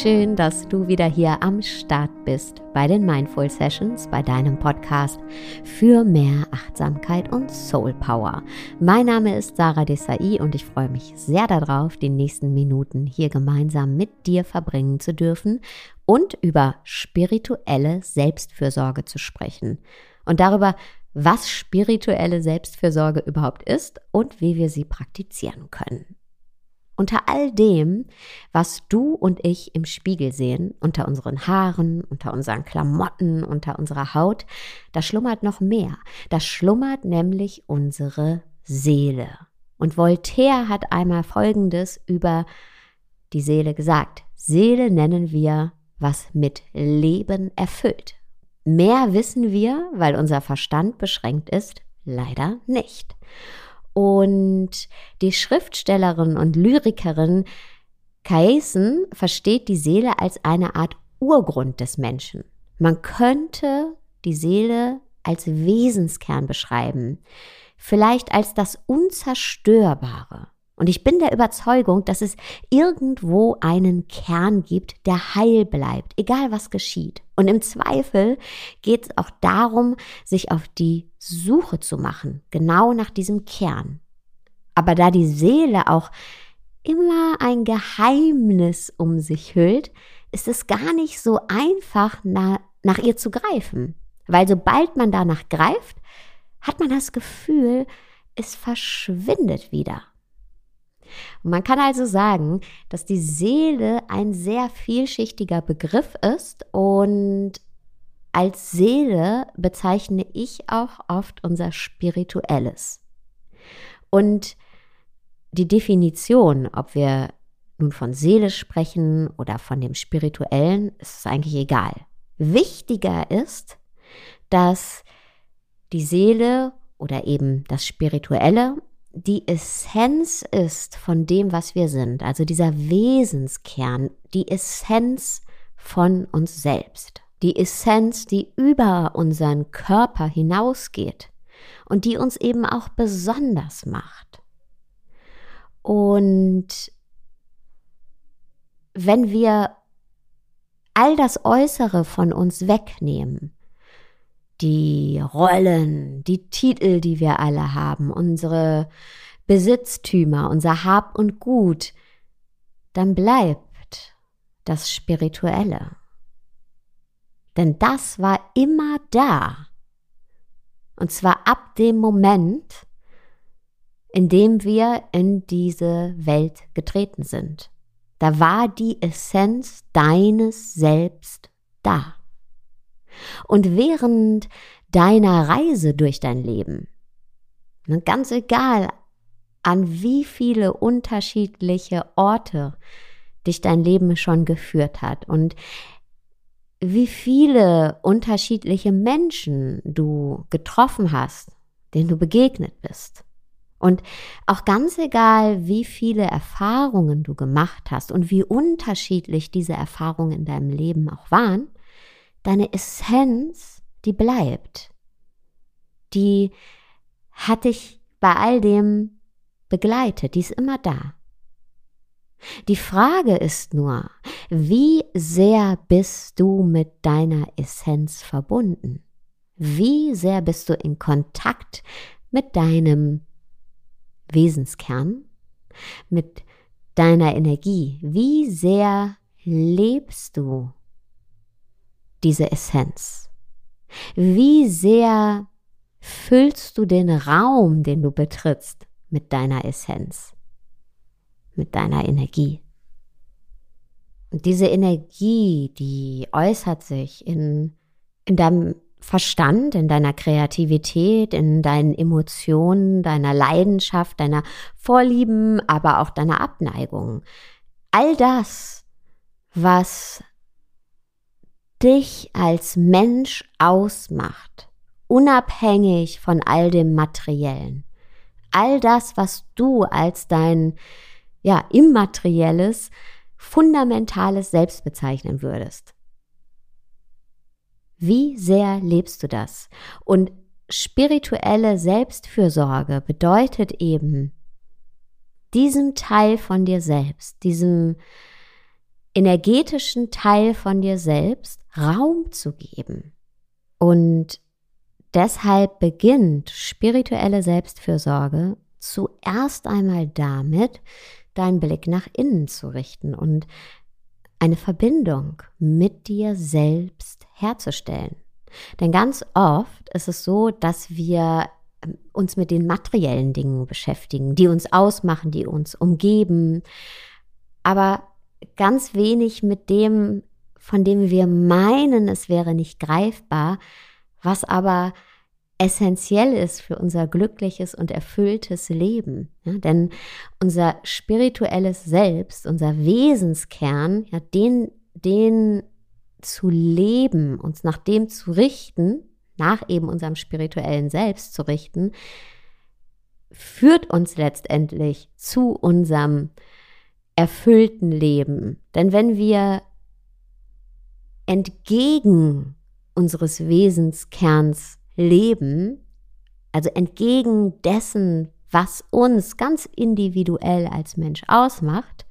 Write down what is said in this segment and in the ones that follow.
Schön, dass du wieder hier am Start bist bei den Mindful Sessions, bei deinem Podcast für mehr Achtsamkeit und Soul Power. Mein Name ist Sarah Desai und ich freue mich sehr darauf, die nächsten Minuten hier gemeinsam mit dir verbringen zu dürfen und über spirituelle Selbstfürsorge zu sprechen und darüber, was spirituelle Selbstfürsorge überhaupt ist und wie wir sie praktizieren können. Unter all dem, was du und ich im Spiegel sehen, unter unseren Haaren, unter unseren Klamotten, unter unserer Haut, da schlummert noch mehr. Da schlummert nämlich unsere Seele. Und Voltaire hat einmal Folgendes über die Seele gesagt. Seele nennen wir, was mit Leben erfüllt. Mehr wissen wir, weil unser Verstand beschränkt ist, leider nicht. Und die Schriftstellerin und Lyrikerin Kaisen versteht die Seele als eine Art Urgrund des Menschen. Man könnte die Seele als Wesenskern beschreiben, vielleicht als das Unzerstörbare. Und ich bin der Überzeugung, dass es irgendwo einen Kern gibt, der heil bleibt, egal was geschieht. Und im Zweifel geht es auch darum, sich auf die Suche zu machen, genau nach diesem Kern. Aber da die Seele auch immer ein Geheimnis um sich hüllt, ist es gar nicht so einfach, nach, nach ihr zu greifen. Weil sobald man danach greift, hat man das Gefühl, es verschwindet wieder. Und man kann also sagen, dass die Seele ein sehr vielschichtiger Begriff ist und als Seele bezeichne ich auch oft unser Spirituelles. Und die Definition, ob wir nun von Seele sprechen oder von dem Spirituellen, ist eigentlich egal. Wichtiger ist, dass die Seele oder eben das Spirituelle die Essenz ist von dem, was wir sind, also dieser Wesenskern, die Essenz von uns selbst, die Essenz, die über unseren Körper hinausgeht und die uns eben auch besonders macht. Und wenn wir all das Äußere von uns wegnehmen, die Rollen, die Titel, die wir alle haben, unsere Besitztümer, unser Hab und Gut, dann bleibt das Spirituelle. Denn das war immer da. Und zwar ab dem Moment, in dem wir in diese Welt getreten sind. Da war die Essenz deines Selbst da. Und während deiner Reise durch dein Leben, ne, ganz egal, an wie viele unterschiedliche Orte dich dein Leben schon geführt hat und wie viele unterschiedliche Menschen du getroffen hast, denen du begegnet bist. Und auch ganz egal, wie viele Erfahrungen du gemacht hast und wie unterschiedlich diese Erfahrungen in deinem Leben auch waren, deine Essenz, die bleibt. Die hat dich bei all dem begleitet, die ist immer da. Die Frage ist nur, wie sehr bist du mit deiner Essenz verbunden? Wie sehr bist du in Kontakt mit deinem Wesenskern, mit deiner Energie? Wie sehr lebst du diese Essenz? Wie sehr füllst du den Raum, den du betrittst, mit deiner Essenz, mit deiner Energie? Und diese Energie, die äußert sich in, in deinem Verstand, in deiner Kreativität, in deinen Emotionen, deiner Leidenschaft, deiner Vorlieben, aber auch deiner Abneigung. All das, was dich als Mensch ausmacht, unabhängig von all dem Materiellen. All das, was du als dein, ja, immaterielles, fundamentales Selbst bezeichnen würdest. Wie sehr lebst du das? Und spirituelle Selbstfürsorge bedeutet eben, diesem Teil von dir selbst, diesem energetischen Teil von dir selbst Raum zu geben. Und deshalb beginnt spirituelle Selbstfürsorge zuerst einmal damit, deinen Blick nach innen zu richten und eine Verbindung mit dir selbst herzustellen. Denn ganz oft ist es so, dass wir ähm, uns mit den materiellen Dingen beschäftigen, die uns ausmachen, die uns umgeben, aber ganz wenig mit dem, von dem wir meinen, es wäre nicht greifbar, was aber essentiell ist für unser glückliches und erfülltes Leben. Ja, denn unser spirituelles Selbst, unser Wesenskern, ja, den, den zu leben, uns nach dem zu richten, nach eben unserem spirituellen Selbst zu richten, führt uns letztendlich zu unserem erfüllten Leben. Denn wenn wir entgegen unseres Wesenskerns leben, also entgegen dessen, was uns ganz individuell als Mensch ausmacht,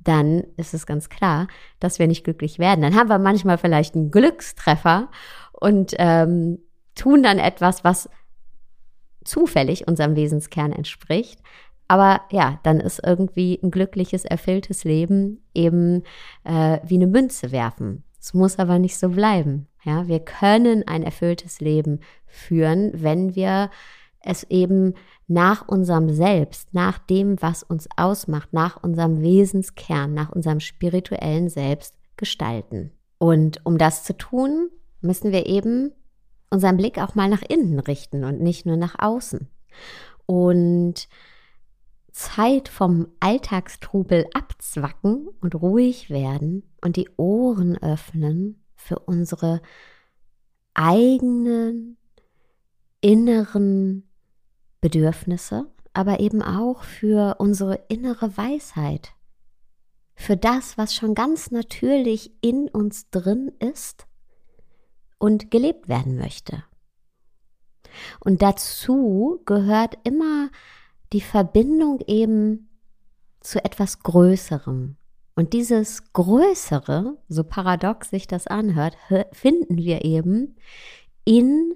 dann ist es ganz klar, dass wir nicht glücklich werden. Dann haben wir manchmal vielleicht einen Glückstreffer und ähm, tun dann etwas, was zufällig unserem Wesenskern entspricht. Aber ja, dann ist irgendwie ein glückliches, erfülltes Leben eben äh, wie eine Münze werfen. Es muss aber nicht so bleiben. Ja, wir können ein erfülltes Leben führen, wenn wir es eben nach unserem Selbst, nach dem, was uns ausmacht, nach unserem Wesenskern, nach unserem spirituellen Selbst gestalten. Und um das zu tun, müssen wir eben unseren Blick auch mal nach innen richten und nicht nur nach außen. Und Zeit vom Alltagstrubel abzwacken und ruhig werden und die Ohren öffnen für unsere eigenen inneren Bedürfnisse, aber eben auch für unsere innere Weisheit, für das, was schon ganz natürlich in uns drin ist und gelebt werden möchte. Und dazu gehört immer die Verbindung eben zu etwas Größerem, und dieses Größere, so paradox sich das anhört, finden wir eben in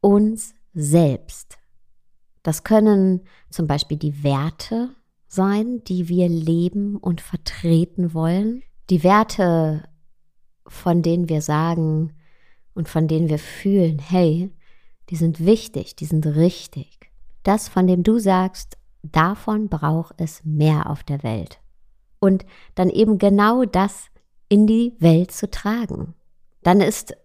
uns selbst. Das können zum Beispiel die Werte sein, die wir leben und vertreten wollen. Die Werte, von denen wir sagen und von denen wir fühlen, hey, die sind wichtig, die sind richtig. Das, von dem du sagst, davon braucht es mehr auf der Welt und dann eben genau das in die Welt zu tragen. Dann ist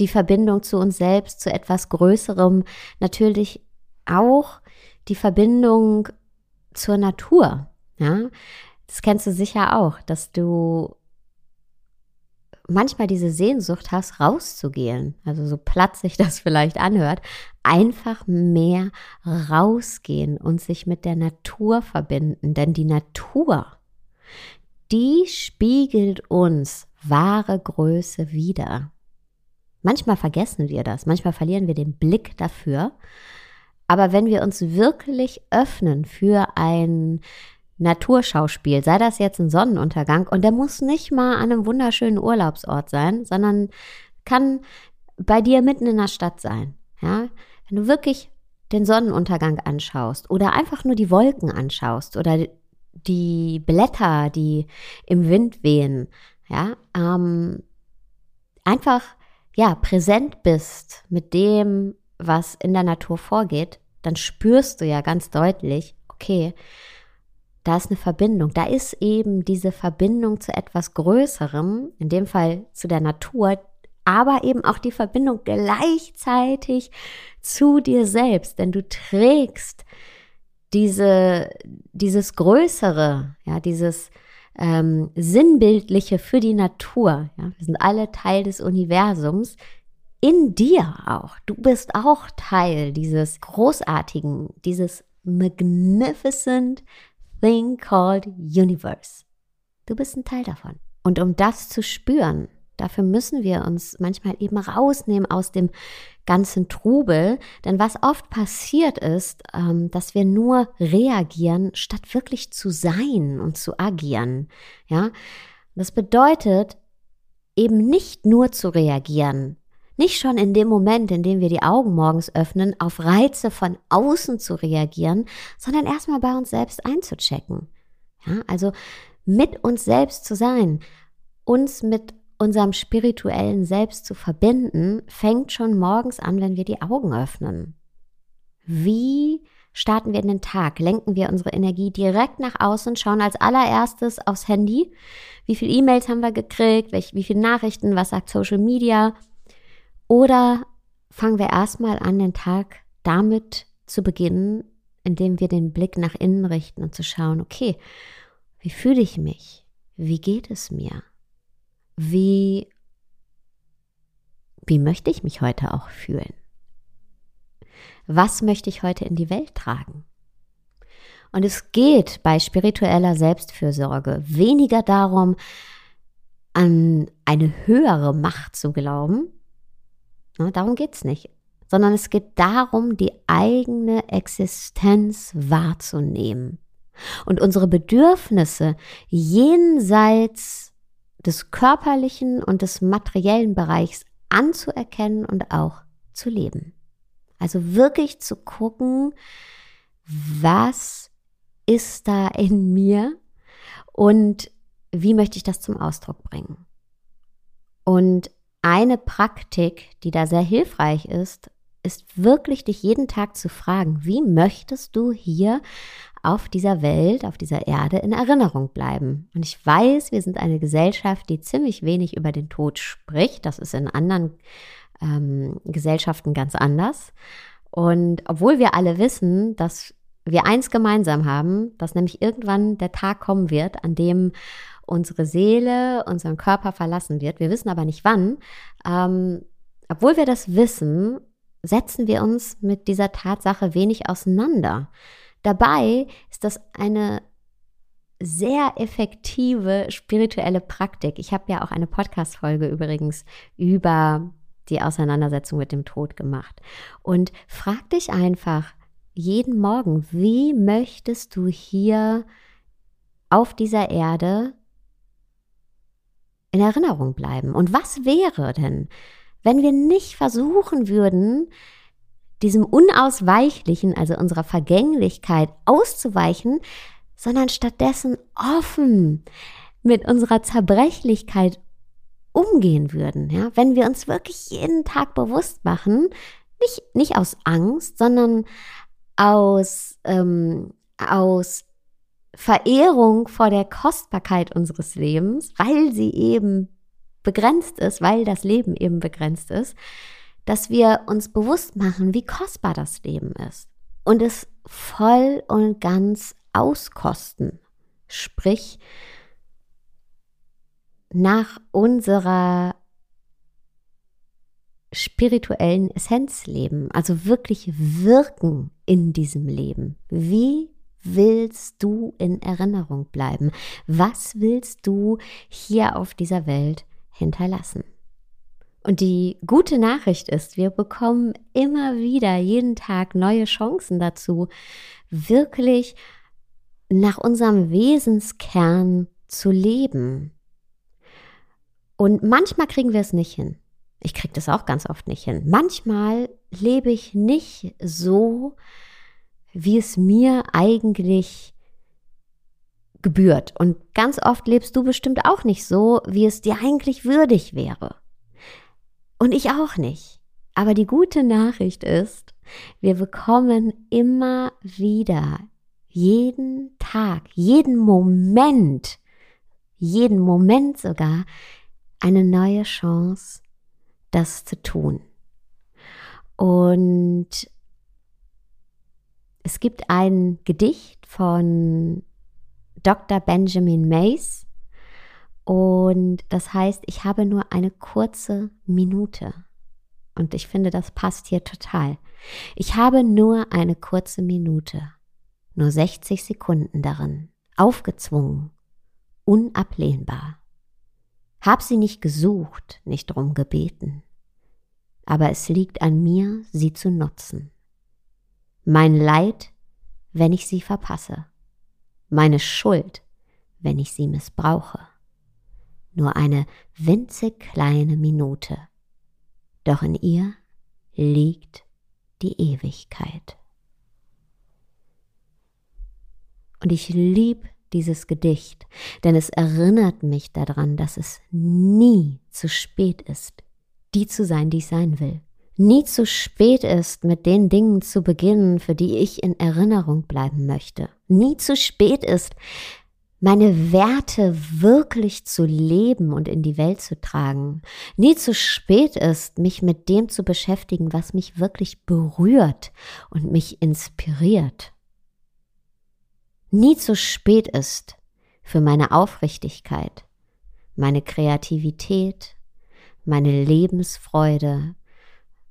die Verbindung zu uns selbst, zu etwas Größerem, natürlich auch die Verbindung zur Natur. Ja, das kennst du sicher auch, dass du manchmal diese Sehnsucht hast, rauszugehen. Also so platt sich das vielleicht anhört, einfach mehr rausgehen und sich mit der Natur verbinden. Denn die Natur, die spiegelt uns wahre Größe wieder. Manchmal vergessen wir das, manchmal verlieren wir den Blick dafür. Aber wenn wir uns wirklich öffnen für ein Naturschauspiel, sei das jetzt ein Sonnenuntergang, und der muss nicht mal an einem wunderschönen Urlaubsort sein, sondern kann bei dir mitten in der Stadt sein. Ja, wenn du wirklich den Sonnenuntergang anschaust oder einfach nur die Wolken anschaust oder die Blätter, die im Wind wehen, ja, ähm, einfach ja präsent bist mit dem, was in der Natur vorgeht, dann spürst du ja ganz deutlich, okay, da ist eine Verbindung, da ist eben diese Verbindung zu etwas Größerem, in dem Fall zu der Natur, aber eben auch die Verbindung gleichzeitig zu dir selbst, denn du trägst diese, dieses Größere, ja, dieses ähm, Sinnbildliche für die Natur. Ja, wir sind alle Teil des Universums in dir auch. Du bist auch Teil dieses großartigen, dieses magnificent thing called universe. Du bist ein Teil davon. Und um das zu spüren, dafür müssen wir uns manchmal eben rausnehmen aus dem ganzen Trubel. Denn was oft passiert ist, ähm, dass wir nur reagieren, statt wirklich zu sein und zu agieren. Ja, das bedeutet eben nicht nur zu reagieren, nicht schon in dem Moment, in dem wir die Augen morgens öffnen, auf Reize von außen zu reagieren, sondern erstmal bei uns selbst einzuchecken. Ja, also mit uns selbst zu sein, uns mit unserem spirituellen Selbst zu verbinden, fängt schon morgens an, wenn wir die Augen öffnen. Wie starten wir in den Tag? Lenken wir unsere Energie direkt nach außen, schauen als allererstes aufs Handy. Wie viele E-Mails haben wir gekriegt? Wie viele Nachrichten? Was sagt Social Media? Oder fangen wir erstmal an, den Tag damit zu beginnen, indem wir den Blick nach innen richten und zu schauen, okay, wie fühle ich mich? Wie geht es mir? Wie, wie möchte ich mich heute auch fühlen? Was möchte ich heute in die Welt tragen? Und es geht bei spiritueller Selbstfürsorge weniger darum, an eine höhere Macht zu glauben, darum geht es nicht, sondern es geht darum, die eigene Existenz wahrzunehmen und unsere Bedürfnisse jenseits des körperlichen und des materiellen Bereichs anzuerkennen und auch zu leben. Also wirklich zu gucken, was ist da in mir und wie möchte ich das zum Ausdruck bringen. Und eine Praktik, die da sehr hilfreich ist, ist wirklich dich jeden Tag zu fragen, wie möchtest du hier auf dieser Welt, auf dieser Erde in Erinnerung bleiben. Und ich weiß, wir sind eine Gesellschaft, die ziemlich wenig über den Tod spricht. Das ist in anderen ähm, Gesellschaften ganz anders. Und obwohl wir alle wissen, dass wir eins gemeinsam haben, dass nämlich irgendwann der Tag kommen wird, an dem unsere Seele unseren Körper verlassen wird. Wir wissen aber nicht wann. Ähm, obwohl wir das wissen, setzen wir uns mit dieser Tatsache wenig auseinander. Dabei ist das eine sehr effektive spirituelle Praktik. Ich habe ja auch eine Podcast-Folge übrigens über die Auseinandersetzung mit dem Tod gemacht. Und frag dich einfach jeden Morgen, wie möchtest du hier auf dieser Erde in Erinnerung bleiben? Und was wäre denn, wenn wir nicht versuchen würden, diesem Unausweichlichen, also unserer Vergänglichkeit auszuweichen, sondern stattdessen offen mit unserer Zerbrechlichkeit umgehen würden, ja, wenn wir uns wirklich jeden Tag bewusst machen, nicht, nicht aus Angst, sondern aus, ähm, aus Verehrung vor der Kostbarkeit unseres Lebens, weil sie eben begrenzt ist, weil das Leben eben begrenzt ist, dass wir uns bewusst machen, wie kostbar das Leben ist und es voll und ganz auskosten. Sprich, nach unserer spirituellen Essenz leben, also wirklich wirken in diesem Leben. Wie willst du in Erinnerung bleiben? Was willst du hier auf dieser Welt hinterlassen? Und die gute Nachricht ist, wir bekommen immer wieder jeden Tag neue Chancen dazu, wirklich nach unserem Wesenskern zu leben. Und manchmal kriegen wir es nicht hin. Ich kriege das auch ganz oft nicht hin. Manchmal lebe ich nicht so, wie es mir eigentlich gebührt. Und ganz oft lebst du bestimmt auch nicht so, wie es dir eigentlich würdig wäre. Und ich auch nicht. Aber die gute Nachricht ist, wir bekommen immer wieder, jeden Tag, jeden Moment, jeden Moment sogar, eine neue Chance, das zu tun. Und es gibt ein Gedicht von Dr. Benjamin Mays und das heißt, ich habe nur eine kurze Minute. Und ich finde, das passt hier total. Ich habe nur eine kurze Minute, nur 60 Sekunden darin, aufgezwungen, unablehnbar. Hab sie nicht gesucht, nicht drum gebeten. aber es liegt an mir, sie zu nutzen. Mein Leid, wenn ich sie verpasse. Meine Schuld, wenn ich sie missbrauche. Nur eine winzig kleine Minute. Doch in ihr liegt die Ewigkeit. Und ich lieb dieses Gedicht, denn es erinnert mich daran, dass es nie zu spät ist, die zu sein, die ich sein will. Nie zu spät ist, mit den Dingen zu beginnen, für die ich in Erinnerung bleiben möchte. Nie zu spät ist, meine Werte wirklich zu leben und in die Welt zu tragen. Nie zu spät ist, mich mit dem zu beschäftigen, was mich wirklich berührt und mich inspiriert. Nie zu spät ist für meine Aufrichtigkeit, meine Kreativität, meine Lebensfreude,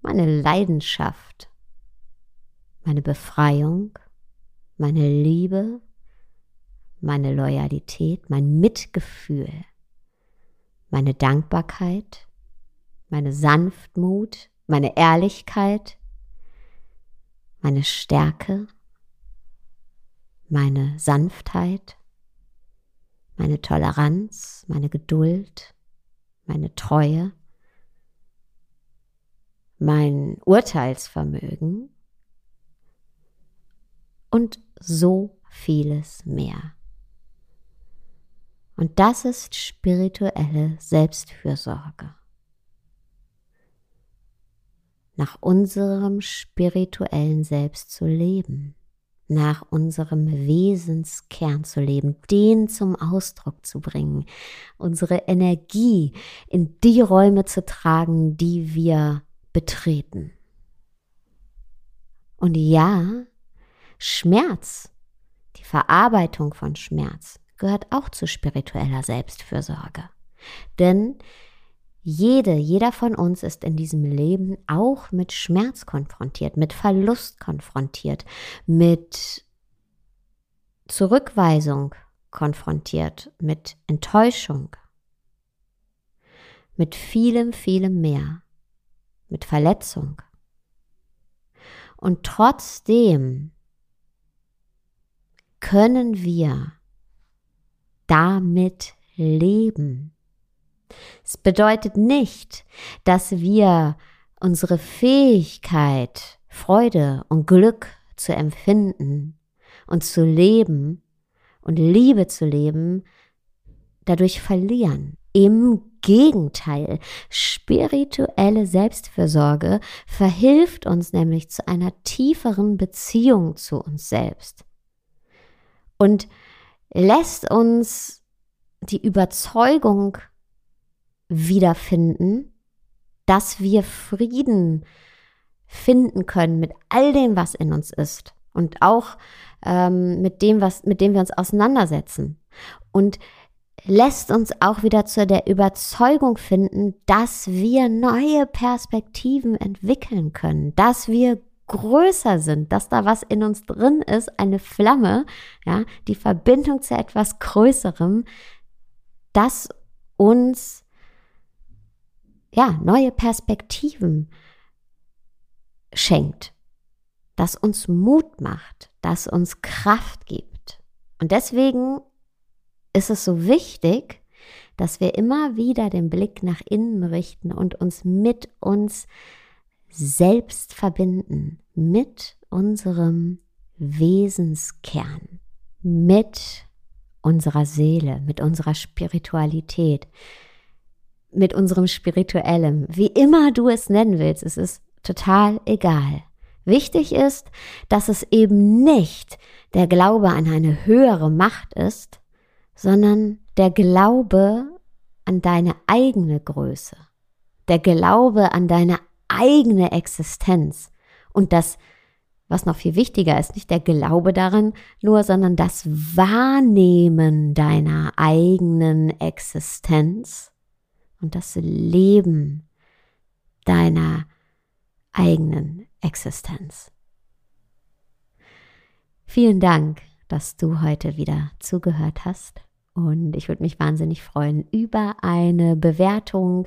meine Leidenschaft, meine Befreiung, meine Liebe, meine Loyalität, mein Mitgefühl, meine Dankbarkeit, meine Sanftmut, meine Ehrlichkeit, meine Stärke, meine Sanftheit, meine Toleranz, meine Geduld, meine Treue, mein Urteilsvermögen und so vieles mehr. Und das ist spirituelle Selbstfürsorge. Nach unserem spirituellen Selbst zu leben, nach unserem Wesenskern zu leben, den zum Ausdruck zu bringen, unsere Energie in die Räume zu tragen, die wir betreten. Und ja, Schmerz, die Verarbeitung von Schmerz gehört auch zu spiritueller Selbstfürsorge. Denn jede, jeder von uns ist in diesem Leben auch mit Schmerz konfrontiert, mit Verlust konfrontiert, mit Zurückweisung konfrontiert, mit Enttäuschung, mit vielem, vielem mehr, mit Verletzung. Und trotzdem können wir damit leben. Es bedeutet nicht, dass wir unsere Fähigkeit, Freude und Glück zu empfinden und zu leben und Liebe zu leben, dadurch verlieren. Im Gegenteil, spirituelle Selbstfürsorge verhilft uns nämlich zu einer tieferen Beziehung zu uns selbst und lässt uns die Überzeugung wiederfinden, dass wir Frieden finden können mit all dem, was in uns ist und auch ähm, mit dem, was, mit dem wir uns auseinandersetzen. Und lässt uns auch wieder zu der Überzeugung finden, dass wir neue Perspektiven entwickeln können, dass wir größer sind, dass da was in uns drin ist, eine Flamme, ja, die Verbindung zu etwas Größerem, das uns ja, neue Perspektiven schenkt, das uns Mut macht, das uns Kraft gibt. Und deswegen ist es so wichtig, dass wir immer wieder den Blick nach innen richten und uns mit uns selbst verbinden, mit unserem Wesenskern, mit unserer Seele, mit unserer Spiritualität, mit unserem Spirituellem, wie immer du es nennen willst, es ist total egal. Wichtig ist, dass es eben nicht der Glaube an eine höhere Macht ist, sondern der Glaube an deine eigene Größe, der Glaube an deine eigene Existenz und das, was noch viel wichtiger ist, nicht der Glaube daran nur, sondern das Wahrnehmen deiner eigenen Existenz und das Leben deiner eigenen Existenz. Vielen Dank, dass du heute wieder zugehört hast und ich würde mich wahnsinnig freuen über eine Bewertung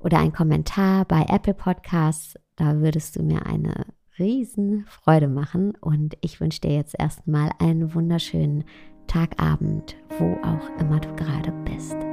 oder ein Kommentar bei Apple Podcasts. Da würdest du mir eine riesen Freude machen. Und ich wünsche dir jetzt erstmal einen wunderschönen Tagabend, wo auch immer du gerade bist.